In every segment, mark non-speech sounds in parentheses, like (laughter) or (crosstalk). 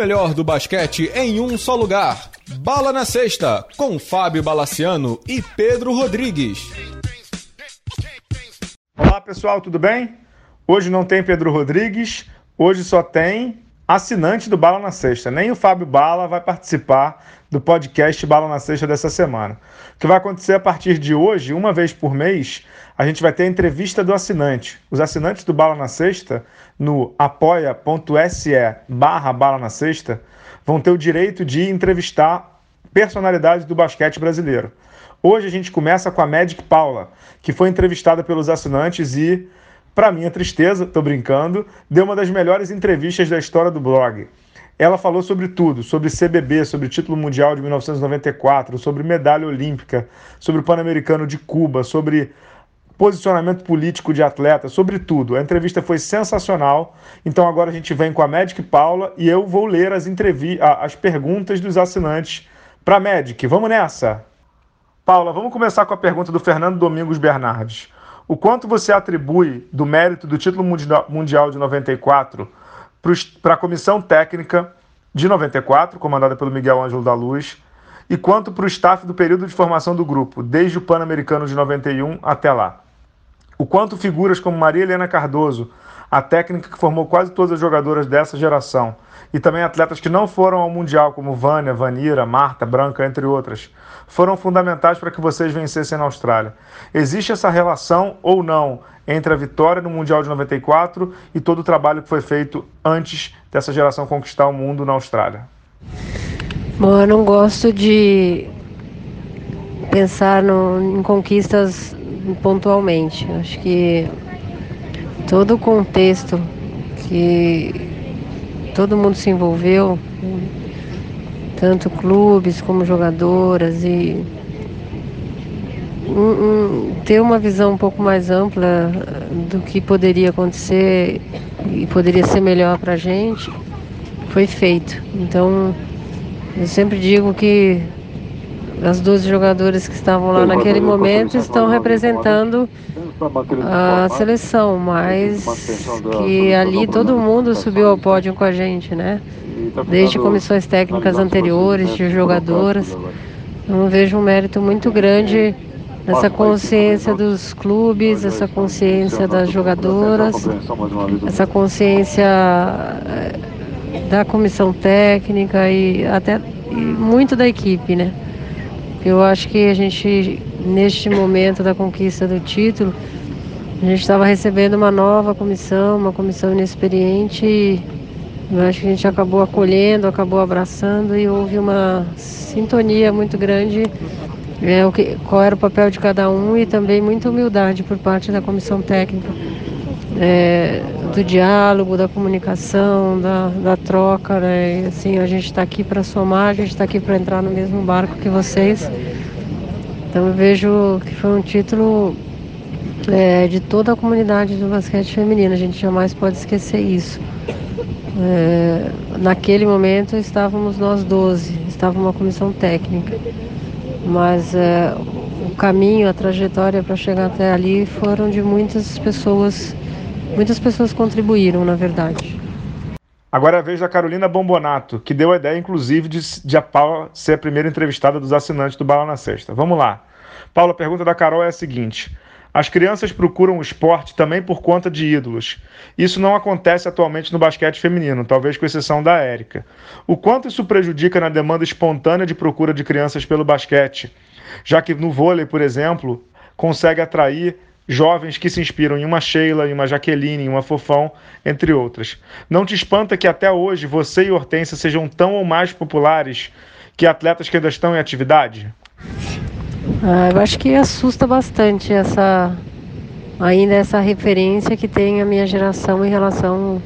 melhor do basquete em um só lugar. Bala na Sexta, com Fábio Balaciano e Pedro Rodrigues. Olá pessoal, tudo bem? Hoje não tem Pedro Rodrigues, hoje só tem assinante do Bala na Sexta. Nem o Fábio Bala vai participar do podcast Bala na Sexta dessa semana. O que vai acontecer a partir de hoje, uma vez por mês, a gente vai ter a entrevista do assinante. Os assinantes do Bala na Sexta, no apoia.se barra Bala na Sexta, vão ter o direito de entrevistar personalidades do basquete brasileiro. Hoje a gente começa com a Magic Paula, que foi entrevistada pelos assinantes e para minha tristeza, tô brincando, deu uma das melhores entrevistas da história do blog. Ela falou sobre tudo, sobre CBB, sobre título mundial de 1994, sobre medalha olímpica, sobre o Pan-Americano de Cuba, sobre posicionamento político de atleta, sobre tudo. A entrevista foi sensacional. Então agora a gente vem com a Magic Paula e eu vou ler as, as perguntas dos assinantes para a Magic. Vamos nessa! Paula, vamos começar com a pergunta do Fernando Domingos Bernardes. O quanto você atribui do mérito do título mundial de 94 para a comissão técnica de 94, comandada pelo Miguel Ângelo da Luz, e quanto para o staff do período de formação do grupo, desde o Pan-Americano de 91 até lá? O quanto figuras como Maria Helena Cardoso, a técnica que formou quase todas as jogadoras dessa geração, e também atletas que não foram ao Mundial, como Vânia, Vanira, Marta, Branca, entre outras, foram fundamentais para que vocês vencessem na Austrália. Existe essa relação ou não entre a vitória no Mundial de 94 e todo o trabalho que foi feito antes dessa geração conquistar o mundo na Austrália? Bom, eu não gosto de pensar no, em conquistas pontualmente. Acho que todo o contexto que todo mundo se envolveu, tanto clubes como jogadoras e um, um, ter uma visão um pouco mais ampla do que poderia acontecer e poderia ser melhor para a gente foi feito. Então eu sempre digo que as 12 jogadoras que estavam lá naquele momento estão representando a seleção, mas que ali todo mundo subiu ao pódio com a gente, né? Desde comissões técnicas anteriores, de jogadoras. Eu vejo um mérito muito grande nessa consciência dos clubes, essa consciência das jogadoras, essa consciência eh, da comissão técnica e até e muito da equipe, né? Eu acho que a gente, neste momento da conquista do título, a gente estava recebendo uma nova comissão, uma comissão inexperiente. E eu acho que a gente acabou acolhendo, acabou abraçando e houve uma sintonia muito grande. É, o que, qual era o papel de cada um e também muita humildade por parte da comissão técnica. É, do diálogo, da comunicação, da, da troca, né? E, assim, a gente está aqui para somar, a gente está aqui para entrar no mesmo barco que vocês. Então eu vejo que foi um título é, de toda a comunidade do basquete feminino, a gente jamais pode esquecer isso. É, naquele momento estávamos nós 12, estava uma comissão técnica, mas é, o caminho, a trajetória para chegar até ali foram de muitas pessoas Muitas pessoas contribuíram, na verdade. Agora é a vez da Carolina Bombonato, que deu a ideia, inclusive, de, de a Paula ser a primeira entrevistada dos assinantes do Bala na Sexta. Vamos lá. Paula, a pergunta da Carol é a seguinte: As crianças procuram o esporte também por conta de ídolos. Isso não acontece atualmente no basquete feminino, talvez com exceção da Érica. O quanto isso prejudica na demanda espontânea de procura de crianças pelo basquete? Já que no vôlei, por exemplo, consegue atrair jovens que se inspiram em uma Sheila, em uma Jaqueline, em uma Fofão, entre outras. Não te espanta que até hoje você e Hortência sejam tão ou mais populares que atletas que ainda estão em atividade? Ah, eu acho que assusta bastante essa ainda essa referência que tem a minha geração em relação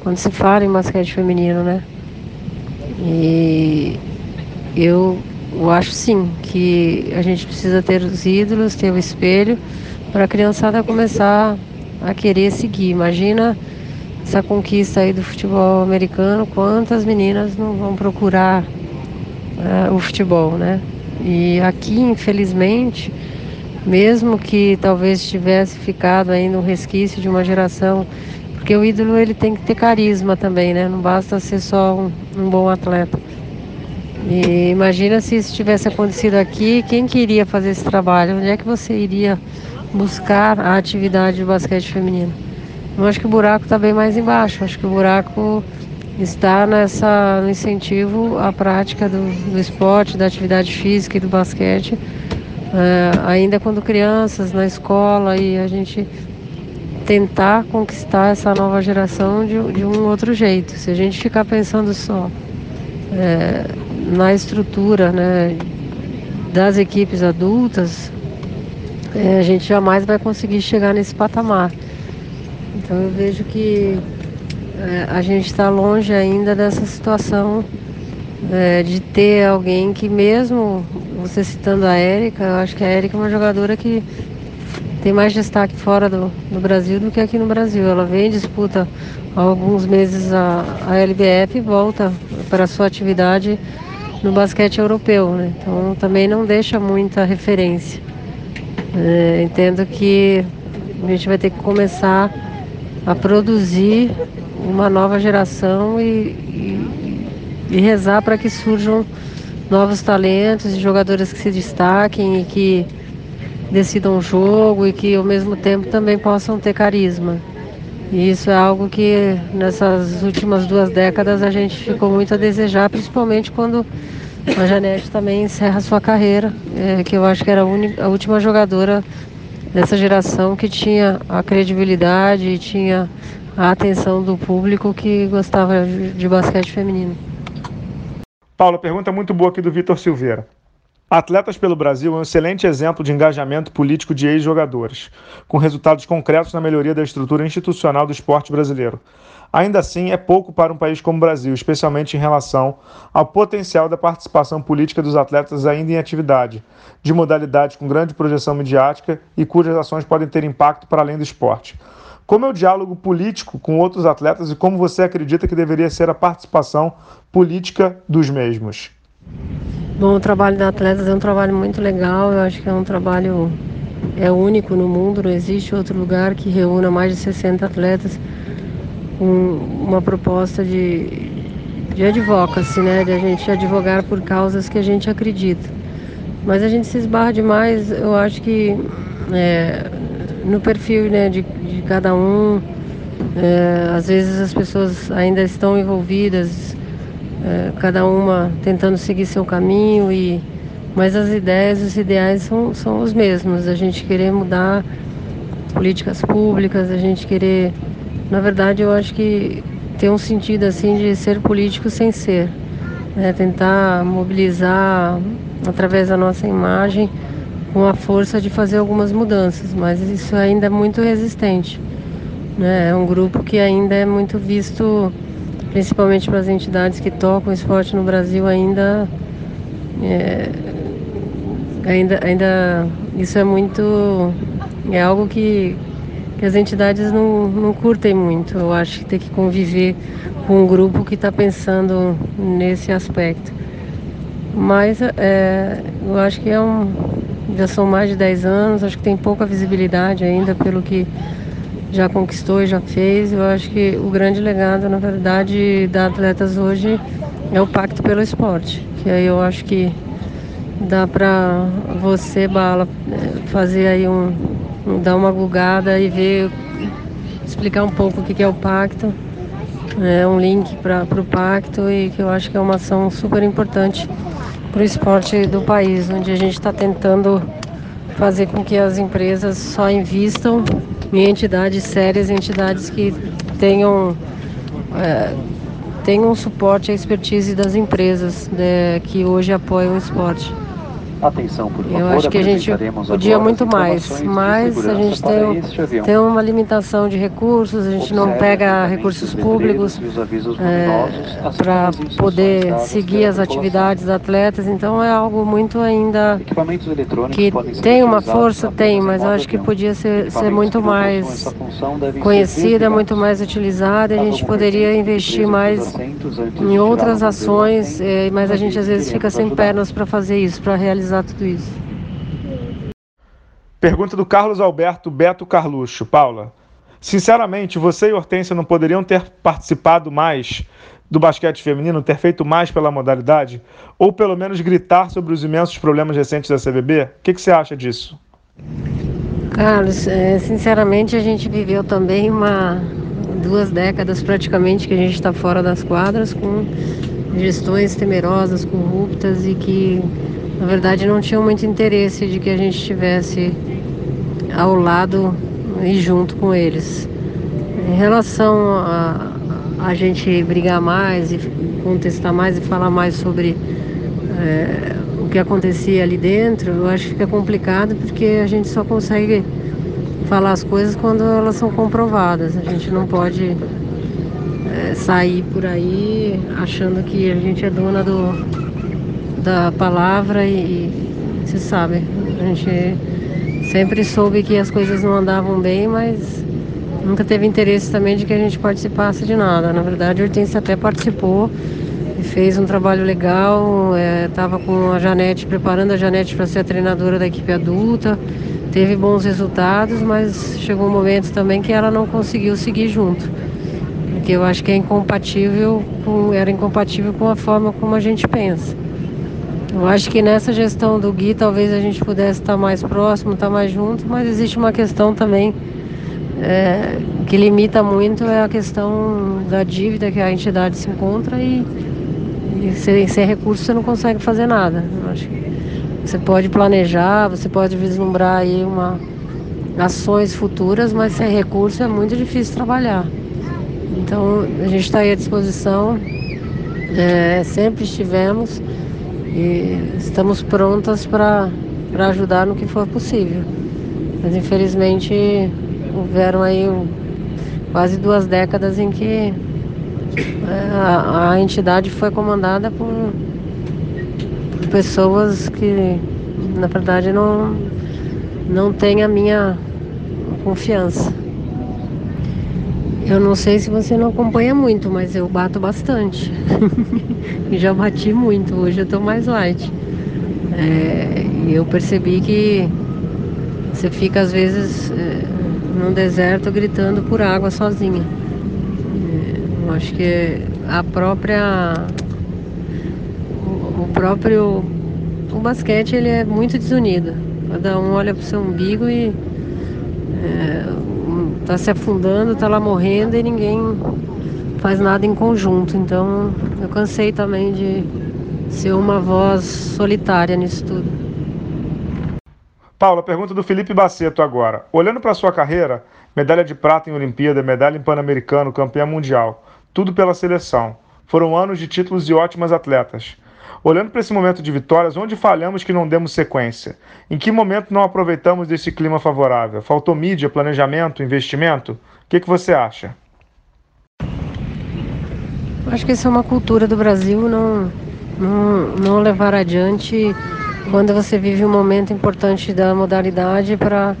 quando se fala em basquete feminino, né? E eu, eu acho sim que a gente precisa ter os ídolos, ter o espelho, para a criançada começar a querer seguir. Imagina essa conquista aí do futebol americano, quantas meninas não vão procurar uh, o futebol, né? E aqui, infelizmente, mesmo que talvez tivesse ficado ainda um resquício de uma geração, porque o ídolo ele tem que ter carisma também, né? Não basta ser só um, um bom atleta. E imagina se isso tivesse acontecido aqui, quem queria fazer esse trabalho? Onde é que você iria buscar a atividade de basquete feminino? Eu acho que o buraco está bem mais embaixo. Acho que o buraco está nessa, no incentivo à prática do, do esporte, da atividade física e do basquete, é, ainda quando crianças, na escola, e a gente tentar conquistar essa nova geração de, de um outro jeito. Se a gente ficar pensando só é, na estrutura né, das equipes adultas, é, a gente jamais vai conseguir chegar nesse patamar. Então eu vejo que é, a gente está longe ainda dessa situação é, de ter alguém que mesmo, você citando a Érica, eu acho que a Érica é uma jogadora que tem mais destaque fora do, do Brasil do que aqui no Brasil. Ela vem, disputa alguns meses a, a LBF e volta para a sua atividade no basquete europeu, né? Então também não deixa muita referência. É, entendo que a gente vai ter que começar a produzir uma nova geração e, e, e rezar para que surjam novos talentos e jogadores que se destaquem e que decidam o jogo e que ao mesmo tempo também possam ter carisma. E isso é algo que nessas últimas duas décadas a gente ficou muito a desejar, principalmente quando a Janete também encerra sua carreira, é, que eu acho que era a, única, a última jogadora dessa geração que tinha a credibilidade e tinha a atenção do público que gostava de basquete feminino. Paula, pergunta muito boa aqui do Vitor Silveira. Atletas pelo Brasil é um excelente exemplo de engajamento político de ex-jogadores, com resultados concretos na melhoria da estrutura institucional do esporte brasileiro. Ainda assim, é pouco para um país como o Brasil, especialmente em relação ao potencial da participação política dos atletas ainda em atividade, de modalidades com grande projeção midiática e cujas ações podem ter impacto para além do esporte. Como é o diálogo político com outros atletas e como você acredita que deveria ser a participação política dos mesmos? Bom, o trabalho da Atletas é um trabalho muito legal, eu acho que é um trabalho é único no mundo, não existe outro lugar que reúna mais de 60 atletas uma proposta de, de advocacy, né? De a gente advogar por causas que a gente acredita. Mas a gente se esbarra demais, eu acho que é, no perfil né, de, de cada um. É, às vezes as pessoas ainda estão envolvidas, é, cada uma tentando seguir seu caminho, e, mas as ideias, os ideais são, são os mesmos. A gente querer mudar políticas públicas, a gente querer. Na verdade, eu acho que tem um sentido assim de ser político sem ser. Né? Tentar mobilizar através da nossa imagem com a força de fazer algumas mudanças, mas isso ainda é muito resistente. Né? É um grupo que ainda é muito visto, principalmente para as entidades que tocam esporte no Brasil, ainda, é, ainda, ainda isso é muito, é algo que, que as entidades não, não curtem muito. Eu acho que tem que conviver com um grupo que está pensando nesse aspecto. Mas é, eu acho que é um, já são mais de 10 anos, acho que tem pouca visibilidade ainda pelo que já conquistou e já fez. Eu acho que o grande legado, na verdade, da Atletas hoje é o Pacto pelo Esporte, que aí eu acho que dá para você, Bala, fazer aí um, dar uma gugada e ver, explicar um pouco o que é o pacto. É um link para o pacto e que eu acho que é uma ação super importante para o esporte do país, onde a gente está tentando fazer com que as empresas só invistam em entidades sérias, entidades que tenham, é, tenham suporte à expertise das empresas né, que hoje apoiam o esporte. Atenção, por favor, Eu acho que a gente podia muito mais, mas a gente tem, tem uma limitação de recursos, a gente não pega recursos públicos é, para poder seguir as atividades dos atletas, então é algo muito ainda que tem uma força, tem, mas eu acho que podia ser, ser muito mais conhecida, muito mais utilizada, a gente poderia investir mais em outras ações, é, mas a gente às vezes fica sem pernas para fazer isso, para realizar realizar tudo isso. Pergunta do Carlos Alberto Beto Carluxo. Paula, Sinceramente, você e Hortência não poderiam ter participado mais do basquete feminino, ter feito mais pela modalidade? Ou pelo menos gritar sobre os imensos problemas recentes da CBB? O que, que você acha disso? Carlos, é, sinceramente a gente viveu também uma duas décadas praticamente que a gente está fora das quadras com gestões temerosas, corruptas e que na verdade não tinham muito interesse de que a gente estivesse ao lado e junto com eles. Em relação a, a gente brigar mais e contestar mais e falar mais sobre é, o que acontecia ali dentro, eu acho que fica complicado porque a gente só consegue falar as coisas quando elas são comprovadas. A gente não pode é, sair por aí achando que a gente é dona do, da palavra e, você sabe, a gente sempre soube que as coisas não andavam bem, mas nunca teve interesse também de que a gente participasse de nada. Na verdade, a Hortência até participou e fez um trabalho legal. Estava é, com a Janete, preparando a Janete para ser a treinadora da equipe adulta. Teve bons resultados, mas chegou um momento também que ela não conseguiu seguir junto. Porque eu acho que é incompatível com, era incompatível com a forma como a gente pensa. Eu acho que nessa gestão do Gui talvez a gente pudesse estar mais próximo, estar mais junto, mas existe uma questão também é, que limita muito é a questão da dívida que a entidade se encontra e, e sem, sem recurso você não consegue fazer nada. Eu acho que você pode planejar, você pode vislumbrar aí uma, ações futuras, mas sem recurso é muito difícil trabalhar. Então a gente está aí à disposição, é, sempre estivemos e estamos prontas para ajudar no que for possível. Mas infelizmente houveram aí quase duas décadas em que é, a, a entidade foi comandada por, por pessoas que na verdade não, não têm a minha confiança. Eu não sei se você não acompanha muito, mas eu bato bastante. (laughs) já bati muito, hoje eu tô mais light. É, e eu percebi que você fica às vezes é, num deserto gritando por água sozinha. É, eu acho que a própria. O, o próprio. O basquete ele é muito desunido. Cada um olha pro seu umbigo e. É, tá se afundando, tá lá morrendo e ninguém faz nada em conjunto. Então eu cansei também de ser uma voz solitária nisso tudo. Paula, pergunta do Felipe Baceto agora. Olhando para sua carreira, medalha de prata em Olimpíada, medalha em Pan-Americano, campeã mundial, tudo pela seleção. Foram anos de títulos e ótimas atletas. Olhando para esse momento de vitórias, onde falhamos que não demos sequência? Em que momento não aproveitamos desse clima favorável? Faltou mídia, planejamento, investimento? O que, que você acha? Acho que isso é uma cultura do Brasil não, não, não levar adiante quando você vive um momento importante da modalidade para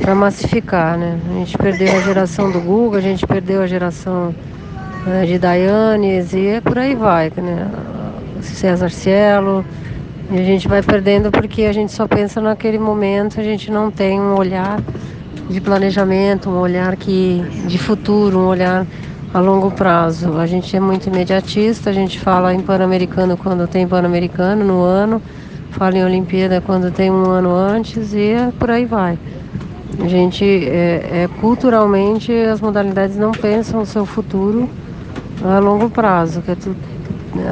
para massificar, né? A gente perdeu a geração do Google, a gente perdeu a geração né, de Dayanes e por aí vai, né? César Cielo. E a gente vai perdendo porque a gente só pensa naquele momento, a gente não tem um olhar de planejamento, um olhar que de futuro, um olhar a longo prazo. A gente é muito imediatista, a gente fala em Pan-Americano quando tem Pan-Americano no ano, fala em Olimpíada quando tem um ano antes e é por aí vai. A gente, é, é, culturalmente, as modalidades não pensam o seu futuro a longo prazo, que é tudo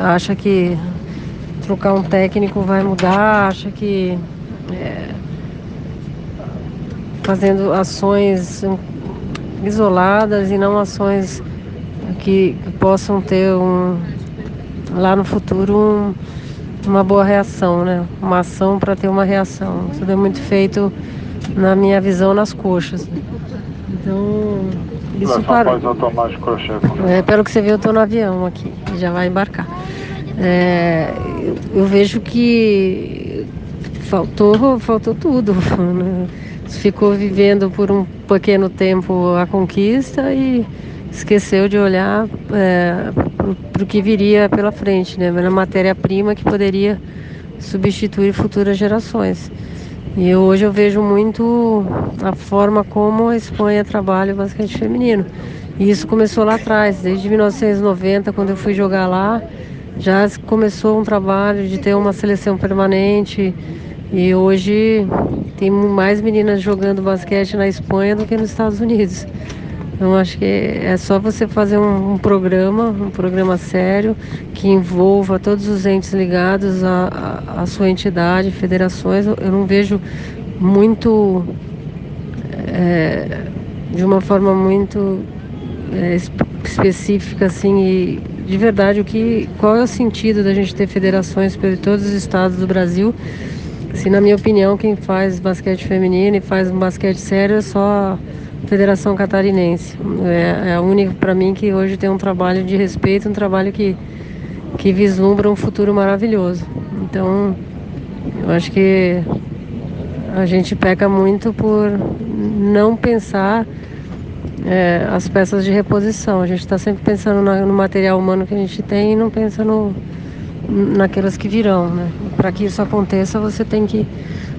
acha que trocar um técnico vai mudar, acha que é, fazendo ações isoladas e não ações que, que possam ter um, lá no futuro um, uma boa reação, né? Uma ação para ter uma reação. Tudo é muito feito, na minha visão, nas coxas. Então, isso parou. É, pelo que você viu, eu estou no avião aqui, já vai embarcar. É, eu, vejo que faltou, faltou tudo. Né? Ficou vivendo por um pequeno tempo a conquista e esqueceu de olhar é, para o que viria pela frente, né? Na matéria-prima que poderia substituir futuras gerações. E hoje eu vejo muito a forma como a Espanha trabalha o basquete feminino. E isso começou lá atrás, desde 1990, quando eu fui jogar lá, já começou um trabalho de ter uma seleção permanente. E hoje tem mais meninas jogando basquete na Espanha do que nos Estados Unidos. Então acho que é só você fazer um, um, programa, um programa sério, que envolva todos os entes ligados à, à, à sua entidade, federações. Eu não vejo muito, é, de uma forma muito é, específica assim e de verdade o que, qual é o sentido da gente ter federações por todos os estados do Brasil se na minha opinião quem faz basquete feminino e faz um basquete sério é só Federação Catarinense. É, é a única para mim que hoje tem um trabalho de respeito, um trabalho que, que vislumbra um futuro maravilhoso. Então, eu acho que a gente peca muito por não pensar é, as peças de reposição. A gente está sempre pensando no material humano que a gente tem e não pensa no, naquelas que virão. Né? Para que isso aconteça, você tem que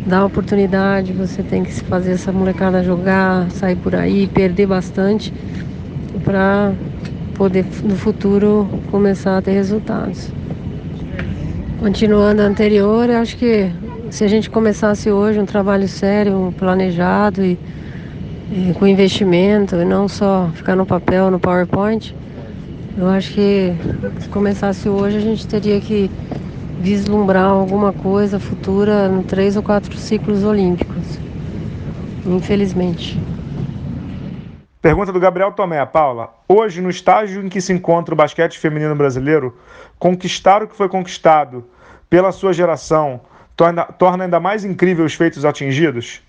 dar oportunidade, você tem que fazer essa molecada jogar, sair por aí, perder bastante para poder no futuro começar a ter resultados. Continuando a anterior, eu acho que se a gente começasse hoje um trabalho sério, planejado e, e com investimento, e não só ficar no papel, no PowerPoint, eu acho que se começasse hoje a gente teria que vislumbrar alguma coisa futura em três ou quatro ciclos olímpicos. Infelizmente. Pergunta do Gabriel Tomé, Paula. Hoje, no estágio em que se encontra o basquete feminino brasileiro, conquistar o que foi conquistado pela sua geração torna, torna ainda mais incrível os feitos atingidos?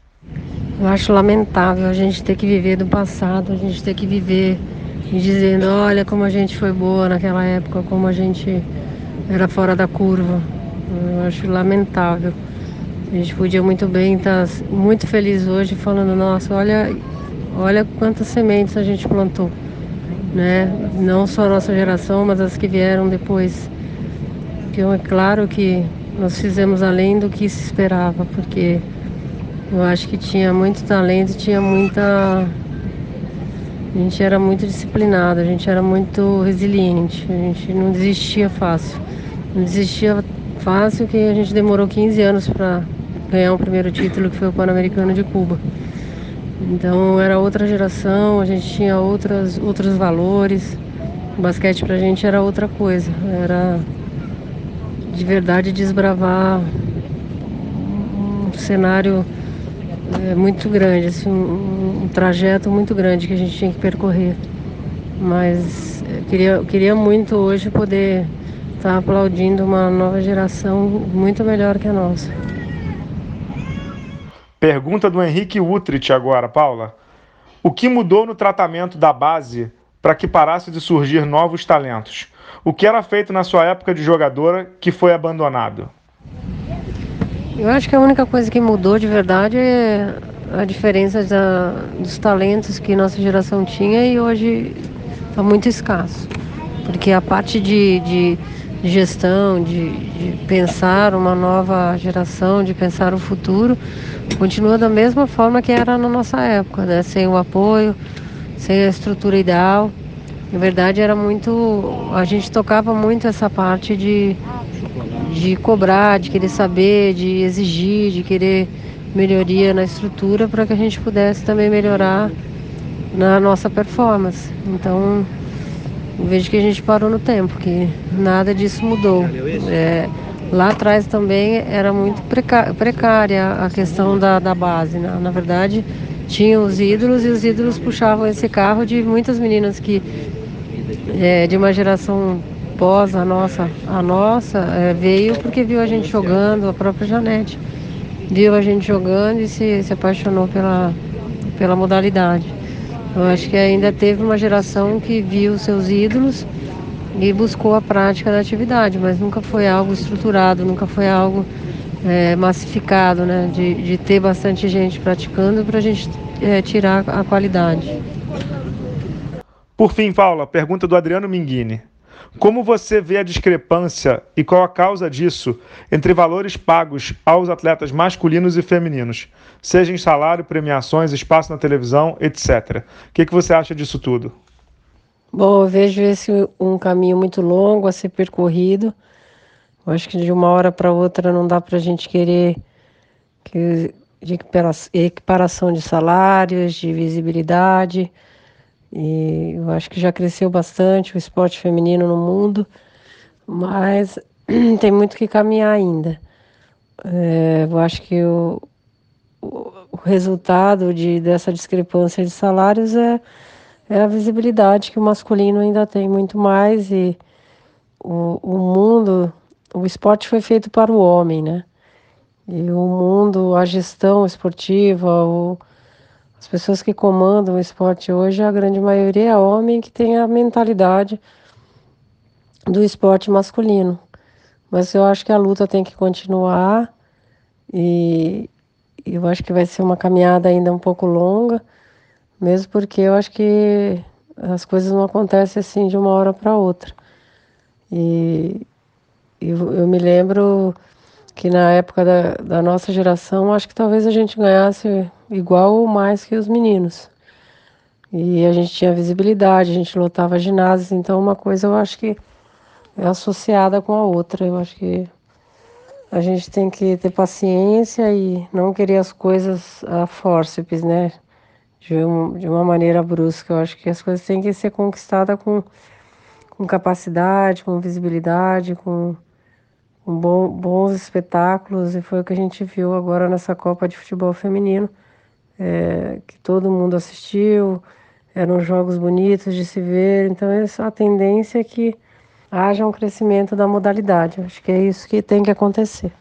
Eu acho lamentável a gente ter que viver do passado, a gente ter que viver dizendo, olha como a gente foi boa naquela época, como a gente era fora da curva. Eu acho lamentável. A gente podia muito bem estar muito feliz hoje falando, nossa, olha, olha quantas sementes a gente plantou. Né? Não só a nossa geração, mas as que vieram depois. Então é claro que nós fizemos além do que se esperava, porque eu acho que tinha muito talento, tinha muita. A gente era muito disciplinado, a gente era muito resiliente, a gente não desistia fácil. Não desistia fácil que a gente demorou 15 anos para ganhar o primeiro título, que foi o Pan-Americano de Cuba. Então era outra geração, a gente tinha outras, outros valores. O basquete pra gente era outra coisa. Era de verdade desbravar um cenário é, muito grande, assim, um, um, trajeto muito grande que a gente tinha que percorrer. Mas eu queria, eu queria muito hoje poder está aplaudindo uma nova geração muito melhor que a nossa. Pergunta do Henrique Utrich agora, Paula. O que mudou no tratamento da base para que parasse de surgir novos talentos? O que era feito na sua época de jogadora que foi abandonado? Eu acho que a única coisa que mudou de verdade é a diferença da, dos talentos que nossa geração tinha e hoje está muito escasso. Porque a parte de, de gestão, de, de pensar uma nova geração, de pensar o futuro, continua da mesma forma que era na nossa época, né? sem o apoio, sem a estrutura ideal. Na verdade, era muito. A gente tocava muito essa parte de, de cobrar, de querer saber, de exigir, de querer melhoria na estrutura para que a gente pudesse também melhorar na nossa performance. Então, vejo que a gente parou no tempo, que nada disso mudou. É, lá atrás também era muito precária a questão da, da base. Né? Na verdade, tinham os ídolos e os ídolos puxavam esse carro de muitas meninas que, é, de uma geração pós a nossa, a nossa é, veio porque viu a gente jogando, a própria Janete viu a gente jogando e se, se apaixonou pela, pela modalidade. Eu acho que ainda teve uma geração que viu seus ídolos e buscou a prática da atividade, mas nunca foi algo estruturado, nunca foi algo é, massificado, né? De, de ter bastante gente praticando para a gente é, tirar a qualidade. Por fim, Paula, pergunta do Adriano Minghini. Como você vê a discrepância e qual a causa disso entre valores pagos aos atletas masculinos e femininos, seja em salário, premiações, espaço na televisão, etc. O que, que você acha disso tudo? Bom, eu vejo esse um caminho muito longo a ser percorrido. Eu acho que de uma hora para outra não dá para a gente querer que, de equiparação de salários, de visibilidade. E eu acho que já cresceu bastante o esporte feminino no mundo, mas (clears throat) tem muito que caminhar ainda. É, eu acho que o, o resultado de, dessa discrepância de salários é é a visibilidade que o masculino ainda tem muito mais e o, o mundo, o esporte foi feito para o homem, né? E o mundo, a gestão esportiva, o, as pessoas que comandam o esporte hoje, a grande maioria é homem que tem a mentalidade do esporte masculino. Mas eu acho que a luta tem que continuar e eu acho que vai ser uma caminhada ainda um pouco longa mesmo porque eu acho que as coisas não acontecem assim de uma hora para outra. E eu, eu, me lembro que na época da, da nossa geração, acho que talvez a gente ganhasse igual ou mais que os meninos. E a gente tinha visibilidade, a gente lotava ginásios, então uma coisa eu acho que é associada com a outra. Eu acho que a gente tem que ter paciência e não querer as coisas a fórceps, né? de, um, de uma maneira brusca. Eu acho que as coisas têm que ser conquistadas com, com capacidade, com visibilidade, com, com bom, bons espetáculos, e foi o que a gente viu agora nessa Copa de Futebol Feminino, é, que todo mundo assistiu, eram jogos bonitos de se ver, então essa a tendência é que haja um crescimento da modalidade. Acho que é isso que tem que acontecer.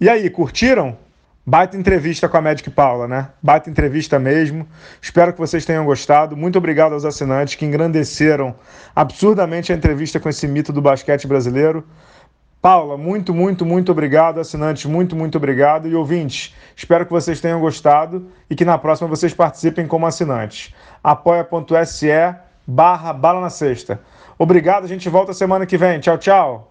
E aí, curtiram? Baita entrevista com a Magic Paula, né? Baita entrevista mesmo. Espero que vocês tenham gostado. Muito obrigado aos assinantes que engrandeceram absurdamente a entrevista com esse mito do basquete brasileiro. Paula, muito, muito, muito obrigado. Assinantes, muito, muito obrigado. E ouvintes, espero que vocês tenham gostado e que na próxima vocês participem como assinantes. apoia.se barra bala na sexta. Obrigado, a gente volta semana que vem. Tchau, tchau.